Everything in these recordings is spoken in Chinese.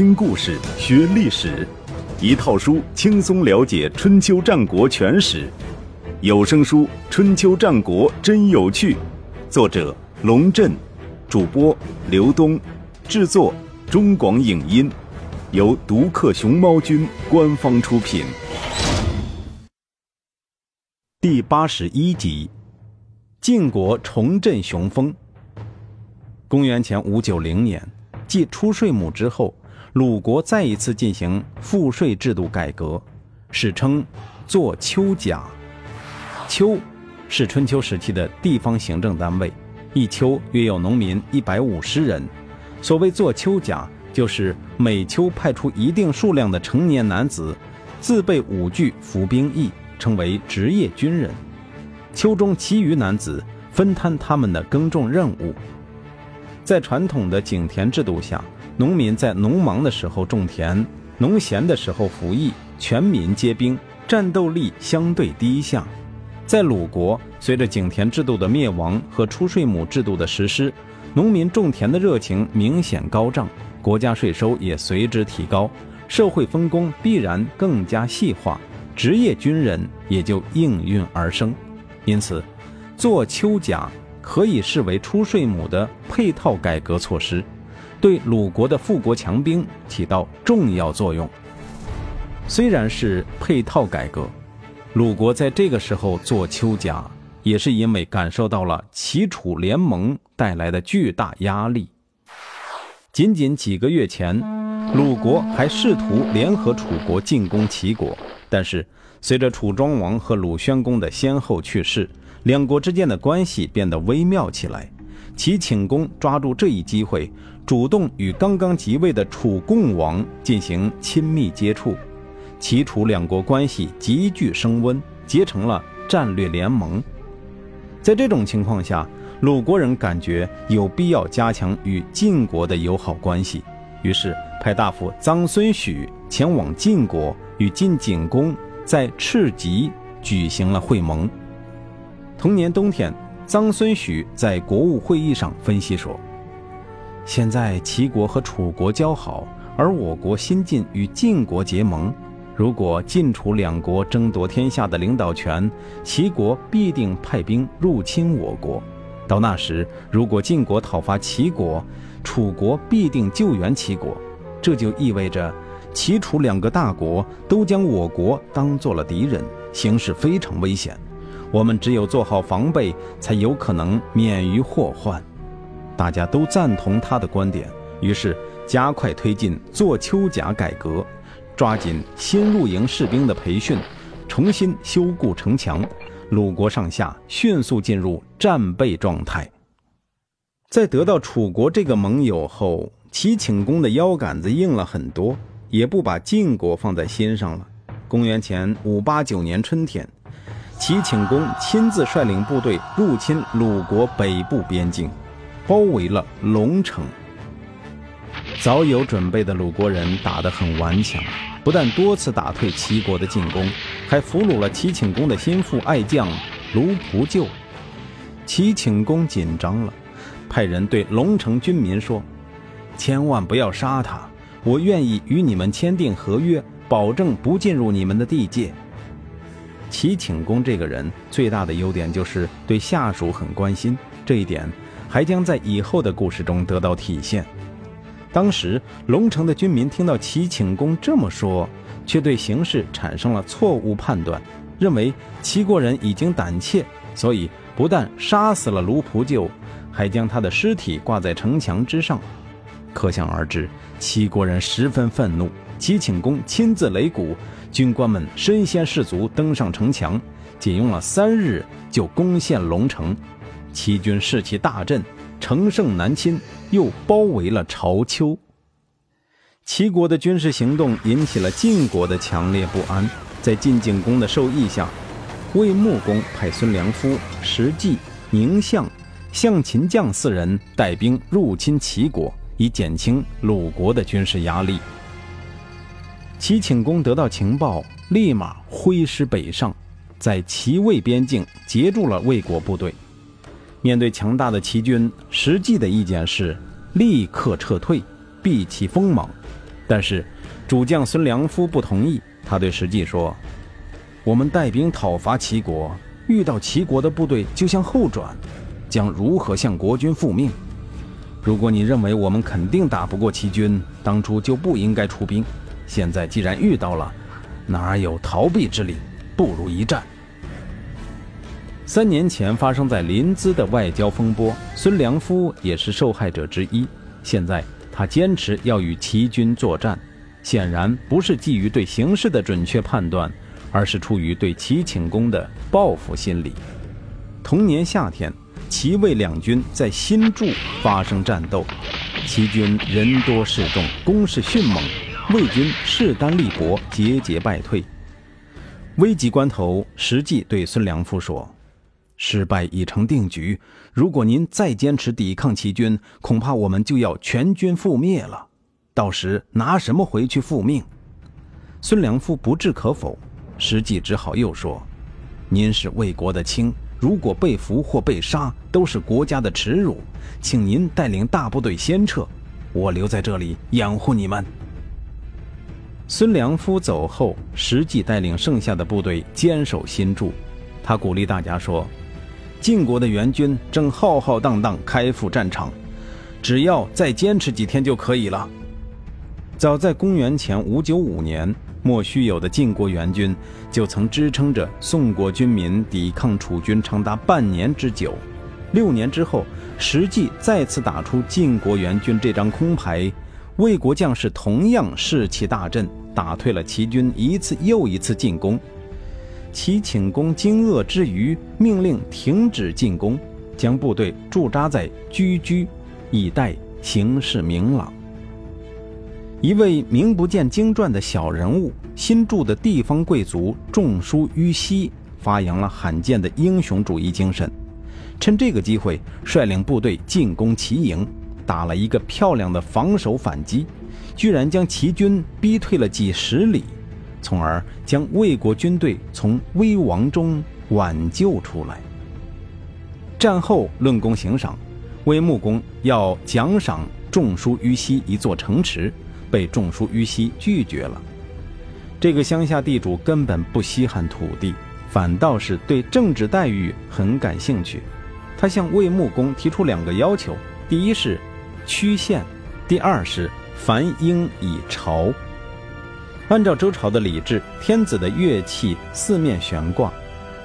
听故事学历史，一套书轻松了解春秋战国全史。有声书《春秋战国真有趣》，作者龙震，主播刘东，制作中广影音，由独克熊猫君官方出品。第八十一集，晋国重振雄风。公元前五九零年，继出税亩之后，鲁国再一次进行赋税制度改革，史称“做丘甲”。丘是春秋时期的地方行政单位，一丘约有农民一百五十人。所谓做丘甲，就是每丘派出一定数量的成年男子，自备武具，服兵役，称为职业军人。丘中其余男子分摊他们的耕种任务。在传统的井田制度下，农民在农忙的时候种田，农闲的时候服役，全民皆兵，战斗力相对低下。在鲁国，随着井田制度的灭亡和出税亩制度的实施，农民种田的热情明显高涨，国家税收也随之提高，社会分工必然更加细化，职业军人也就应运而生。因此，做丘甲。可以视为出税亩的配套改革措施，对鲁国的富国强兵起到重要作用。虽然是配套改革，鲁国在这个时候做丘甲，也是因为感受到了齐楚联盟带来的巨大压力。仅仅几个月前，鲁国还试图联合楚国进攻齐国，但是随着楚庄王和鲁宣公的先后去世。两国之间的关系变得微妙起来，齐顷公抓住这一机会，主动与刚刚即位的楚共王进行亲密接触，齐楚两国关系急剧升温，结成了战略联盟。在这种情况下，鲁国人感觉有必要加强与晋国的友好关系，于是派大夫臧孙许前往晋国，与晋景公在赤棘举行了会盟。同年冬天，臧孙许在国务会议上分析说：“现在齐国和楚国交好，而我国新晋与晋国结盟。如果晋楚两国争夺天下的领导权，齐国必定派兵入侵我国。到那时，如果晋国讨伐齐国，楚国必定救援齐国。这就意味着，齐楚两个大国都将我国当做了敌人，形势非常危险。”我们只有做好防备，才有可能免于祸患。大家都赞同他的观点，于是加快推进做丘甲改革，抓紧新入营士兵的培训，重新修固城墙。鲁国上下迅速进入战备状态。在得到楚国这个盟友后，齐顷公的腰杆子硬了很多，也不把晋国放在心上了。公元前五八九年春天。齐顷公亲自率领部队入侵鲁国北部边境，包围了龙城。早有准备的鲁国人打得很顽强，不但多次打退齐国的进攻，还俘虏了齐顷公的心腹爱将卢仆就。齐顷公紧张了，派人对龙城军民说：“千万不要杀他，我愿意与你们签订合约，保证不进入你们的地界。”齐顷公这个人最大的优点就是对下属很关心，这一点还将在以后的故事中得到体现。当时龙城的军民听到齐顷公这么说，却对形势产生了错误判断，认为齐国人已经胆怯，所以不但杀死了卢仆就，还将他的尸体挂在城墙之上。可想而知，齐国人十分愤怒。齐顷公亲自擂鼓。军官们身先士卒，登上城墙，仅用了三日就攻陷龙城。齐军士气大振，乘胜南侵，又包围了朝丘。齐国的军事行动引起了晋国的强烈不安。在晋景公的授意下，魏穆公派孙良夫、石季、宁相、向秦将四人带兵入侵齐国，以减轻鲁国的军事压力。齐顷公得到情报，立马挥师北上，在齐魏边境截住了魏国部队。面对强大的齐军，实际的意见是立刻撤退，避其锋芒。但是主将孙良夫不同意，他对石纪说：“我们带兵讨伐齐国，遇到齐国的部队就向后转，将如何向国君复命？如果你认为我们肯定打不过齐军，当初就不应该出兵。现在既然遇到了，哪有逃避之理？不如一战。”三年前发生在临淄的外交风波，孙良夫也是受害者之一。现在他坚持要与齐军作战，显然不是基于对形势的准确判断，而是出于对齐顷公的报复心理。同年夏天，齐魏两军在新筑发生战斗，齐军人多势众，攻势迅猛，魏军势单力薄，节节败退。危急关头，石纪对孙良夫说。失败已成定局。如果您再坚持抵抗齐军，恐怕我们就要全军覆灭了。到时拿什么回去复命？孙良夫不置可否，实际只好又说：“您是魏国的卿，如果被俘或被杀，都是国家的耻辱。请您带领大部队先撤，我留在这里养护你们。”孙良夫走后，实际带领剩下的部队坚守新筑。他鼓励大家说。晋国的援军正浩浩荡荡开赴战场，只要再坚持几天就可以了。早在公元前五九五年，莫须有的晋国援军就曾支撑着宋国军民抵抗楚军长达半年之久。六年之后，实际再次打出晋国援军这张空牌，魏国将士同样士气大振，打退了齐军一次又一次进攻。齐顷公惊愕之余，命令停止进攻，将部队驻扎在居居，以待形势明朗。一位名不见经传的小人物，新筑的地方贵族仲舒於西，发扬了罕见的英雄主义精神，趁这个机会率领部队进攻齐营，打了一个漂亮的防守反击，居然将齐军逼退了几十里。从而将魏国军队从危亡中挽救出来。战后论功行赏，魏穆公要奖赏仲舒於西一座城池，被仲舒於西拒绝了。这个乡下地主根本不稀罕土地，反倒是对政治待遇很感兴趣。他向魏穆公提出两个要求：第一是曲县，第二是凡应以朝。按照周朝的礼制，天子的乐器四面悬挂，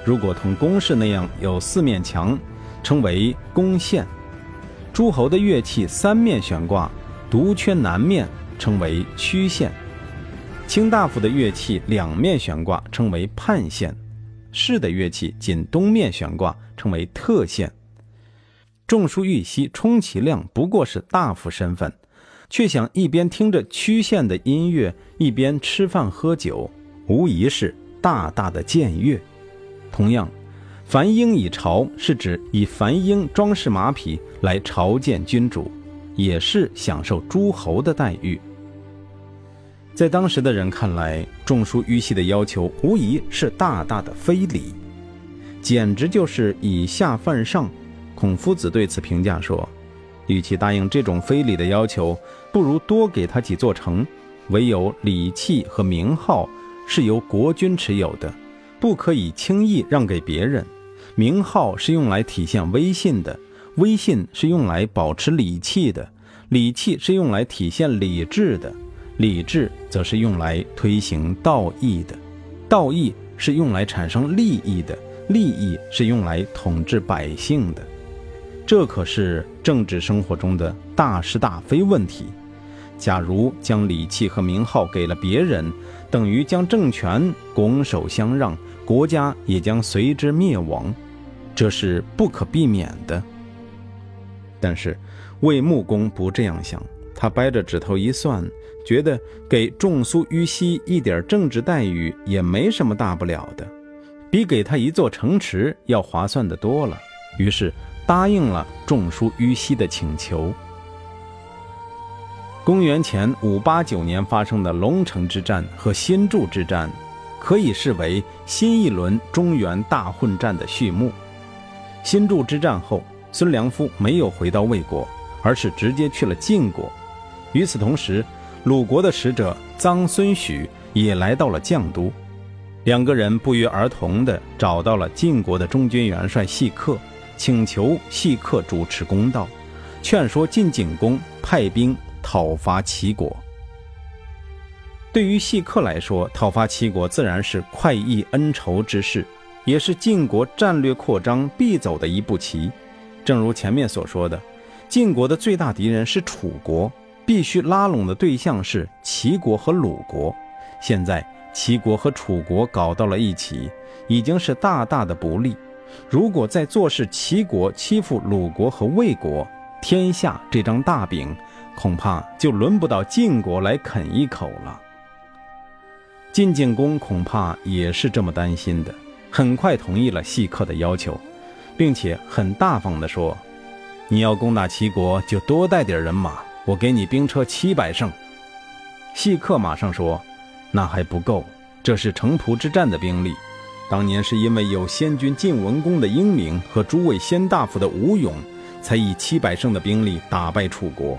如果同宫室那样有四面墙，称为宫线；诸侯的乐器三面悬挂，独缺南面，称为曲线；卿大夫的乐器两面悬挂，称为判线；士的乐器仅东面悬挂，称为特线。仲叔玉溪充其量不过是大夫身份。却想一边听着曲线的音乐，一边吃饭喝酒，无疑是大大的僭越。同样，樊鹰以朝是指以樊鹰装饰马匹来朝见君主，也是享受诸侯的待遇。在当时的人看来，仲叔于西的要求无疑是大大的非礼，简直就是以下犯上。孔夫子对此评价说。与其答应这种非礼的要求，不如多给他几座城。唯有礼器和名号是由国君持有的，不可以轻易让给别人。名号是用来体现威信的，威信是用来保持礼器的，礼器是用来体现礼制的，礼制则是用来推行道义的，道义是用来产生利益的，利益是用来统治百姓的。这可是政治生活中的大是大非问题。假如将礼器和名号给了别人，等于将政权拱手相让，国家也将随之灭亡，这是不可避免的。但是魏穆公不这样想，他掰着指头一算，觉得给仲苏于西一点政治待遇也没什么大不了的，比给他一座城池要划算的多了。于是。答应了仲叔於西的请求。公元前五八九年发生的龙城之战和新筑之战，可以视为新一轮中原大混战的序幕。新筑之战后，孙良夫没有回到魏国，而是直接去了晋国。与此同时，鲁国的使者臧孙许也来到了绛都，两个人不约而同地找到了晋国的中军元帅细客，请求细客主持公道，劝说晋景公派兵讨伐齐国。对于细客来说，讨伐齐国自然是快意恩仇之事，也是晋国战略扩张必走的一步棋。正如前面所说的，晋国的最大敌人是楚国，必须拉拢的对象是齐国和鲁国。现在齐国和楚国搞到了一起，已经是大大的不利。如果再坐视齐国欺负鲁国和魏国，天下这张大饼恐怕就轮不到晋国来啃一口了。晋景公恐怕也是这么担心的，很快同意了细客的要求，并且很大方地说：“你要攻打齐国，就多带点人马，我给你兵车七百乘。”细客马上说：“那还不够，这是城濮之战的兵力。当年是因为有先君晋文公的英明和诸位先大夫的武勇，才以七百乘的兵力打败楚国。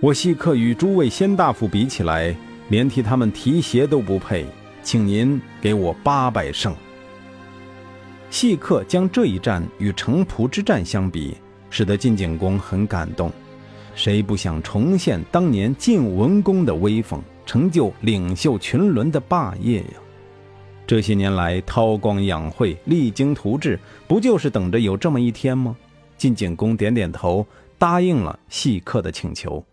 我细客与诸位先大夫比起来。”连替他们提鞋都不配，请您给我八百胜。细客将这一战与城濮之战相比，使得晋景公很感动。谁不想重现当年晋文公的威风，成就领袖群伦的霸业呀？这些年来韬光养晦、励精图治，不就是等着有这么一天吗？晋景公点点头，答应了细客的请求。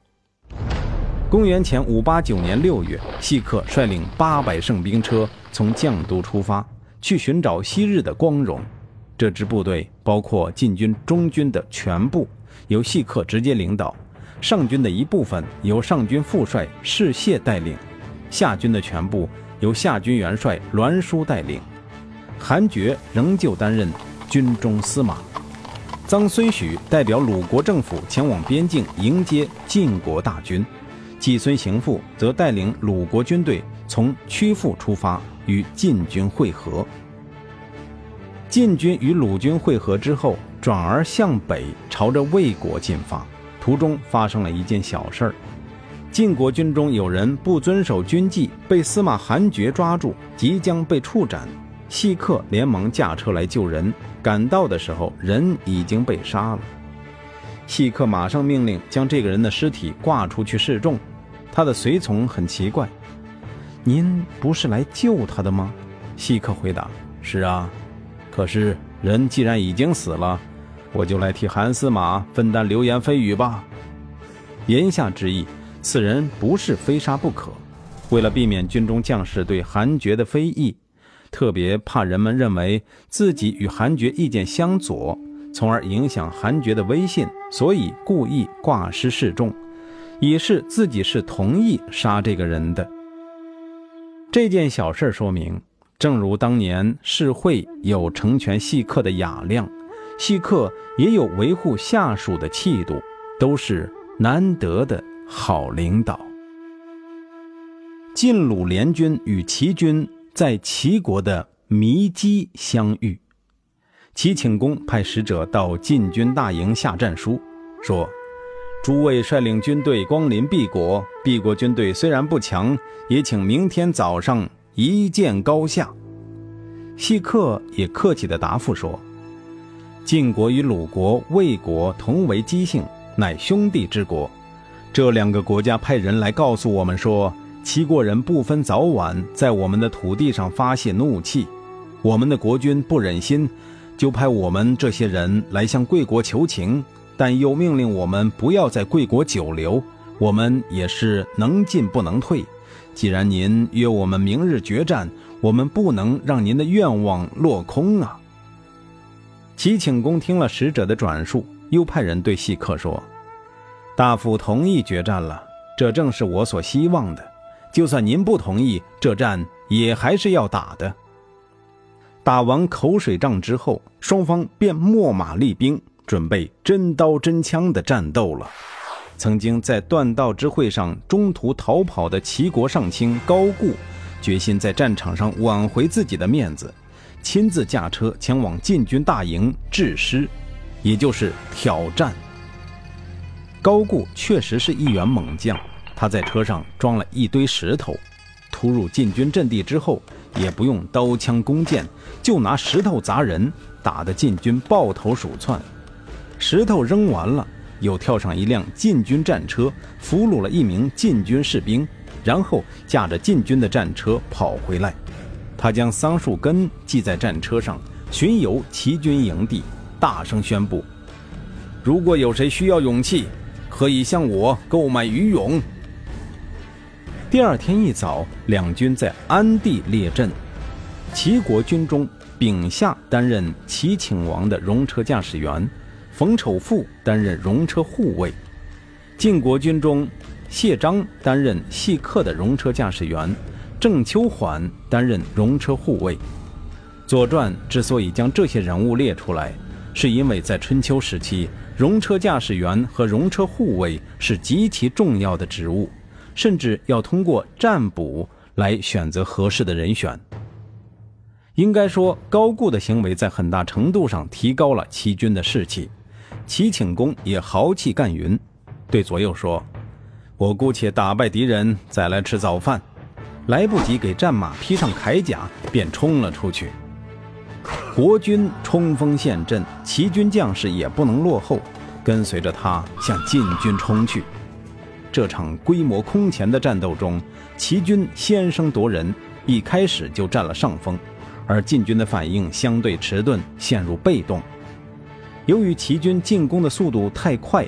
公元前五八九年六月，细客率领八百乘兵车从绛都出发，去寻找昔日的光荣。这支部队包括晋军中军的全部，由细客直接领导；上军的一部分由上军副帅士燮带领；下军的全部由夏军元帅栾书带领。韩厥仍旧担任军中司马。臧孙许代表鲁国政府前往边境迎接晋国大军。季孙行父则带领鲁国军队从曲阜出发，与晋军会合。晋军与鲁军会合之后，转而向北朝着魏国进发。途中发生了一件小事儿：晋国军中有人不遵守军纪，被司马韩厥抓住，即将被处斩。细客连忙驾车来救人，赶到的时候，人已经被杀了。细客马上命令将这个人的尸体挂出去示众。他的随从很奇怪：“您不是来救他的吗？”细客回答：“是啊，可是人既然已经死了，我就来替韩司马分担流言蜚语吧。”言下之意，此人不是非杀不可。为了避免军中将士对韩厥的非议，特别怕人们认为自己与韩厥意见相左，从而影响韩厥的威信，所以故意挂失示众。以示自己是同意杀这个人的。这件小事说明，正如当年世会有成全细客的雅量，细客也有维护下属的气度，都是难得的好领导。晋鲁联军与齐军在齐国的弥基相遇，齐顷公派使者到晋军大营下战书，说。诸位率领军队光临敝国，敝国军队虽然不强，也请明天早上一见高下。细客也客气地答复说：“晋国与鲁国、魏国同为姬姓，乃兄弟之国。这两个国家派人来告诉我们说，齐国人不分早晚，在我们的土地上发泄怒气。我们的国君不忍心，就派我们这些人来向贵国求情。”但又命令我们不要在贵国久留，我们也是能进不能退。既然您约我们明日决战，我们不能让您的愿望落空啊！齐顷公听了使者的转述，又派人对细客说：“大夫同意决战了，这正是我所希望的。就算您不同意，这战也还是要打的。”打完口水仗之后，双方便秣马厉兵。准备真刀真枪的战斗了。曾经在断道之会上中途逃跑的齐国上卿高固，决心在战场上挽回自己的面子，亲自驾车前往晋军大营致师，也就是挑战。高固确实是一员猛将，他在车上装了一堆石头，突入禁军阵地之后，也不用刀枪弓箭，就拿石头砸人，打得禁军抱头鼠窜。石头扔完了，又跳上一辆禁军战车，俘虏了一名禁军士兵，然后驾着禁军的战车跑回来。他将桑树根系在战车上，巡游齐军营地，大声宣布：“如果有谁需要勇气，可以向我购买鱼勇。”第二天一早，两军在安地列阵。齐国军中，丙夏担任齐顷王的戎车驾驶员，冯丑富担任戎车护卫。晋国军中，谢章担任细客的戎车驾驶员。郑秋缓担任戎车护卫。《左传》之所以将这些人物列出来，是因为在春秋时期，戎车驾驶员和戎车护卫是极其重要的职务，甚至要通过占卜来选择合适的人选。应该说，高固的行为在很大程度上提高了齐军的士气。齐顷公也豪气干云，对左右说：“我姑且打败敌人，再来吃早饭。”来不及给战马披上铠甲，便冲了出去。国军冲锋陷阵，齐军将士也不能落后，跟随着他向晋军冲去。这场规模空前的战斗中，齐军先声夺人，一开始就占了上风，而晋军的反应相对迟钝，陷入被动。由于齐军进攻的速度太快，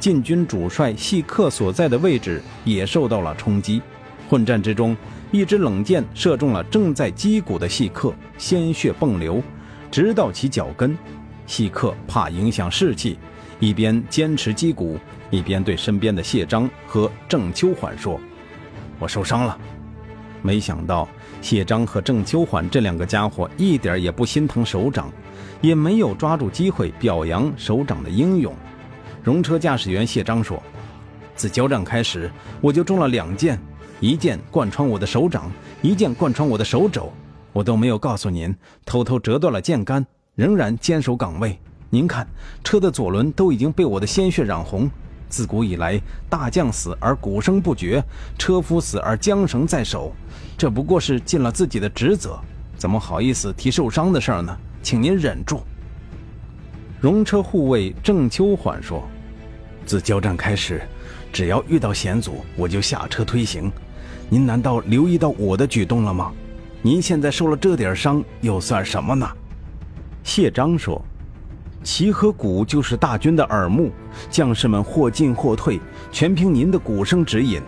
晋军主帅细客所在的位置也受到了冲击。混战之中。一支冷箭射中了正在击鼓的细客，鲜血迸流，直到其脚跟。细客怕影响士气，一边坚持击鼓，一边对身边的谢章和郑秋缓说：“我受伤了。”没想到谢章和郑秋缓这两个家伙一点也不心疼首长，也没有抓住机会表扬首长的英勇。戎车驾驶员谢章说：“自交战开始，我就中了两箭。”一箭贯穿我的手掌，一箭贯穿我的手肘，我都没有告诉您，偷偷折断了箭杆，仍然坚守岗位。您看，车的左轮都已经被我的鲜血染红。自古以来，大将死而鼓声不绝，车夫死而缰绳在手，这不过是尽了自己的职责，怎么好意思提受伤的事儿呢？请您忍住。戎车护卫郑秋缓说：“自交战开始，只要遇到险阻，我就下车推行。”您难道留意到我的举动了吗？您现在受了这点伤，又算什么呢？谢章说：“齐和鼓就是大军的耳目，将士们或进或退，全凭您的鼓声指引。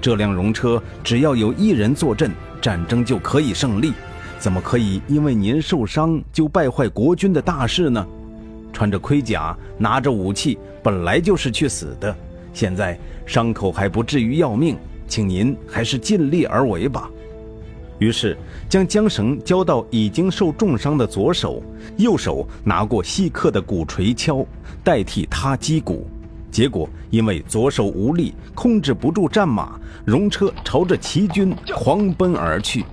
这辆戎车只要有一人坐镇，战争就可以胜利。怎么可以因为您受伤就败坏国军的大事呢？穿着盔甲，拿着武器，本来就是去死的。现在伤口还不至于要命。”请您还是尽力而为吧。于是将缰绳交到已经受重伤的左手，右手拿过细刻的鼓槌敲，代替他击鼓。结果因为左手无力，控制不住战马，戎车朝着齐军狂奔而去。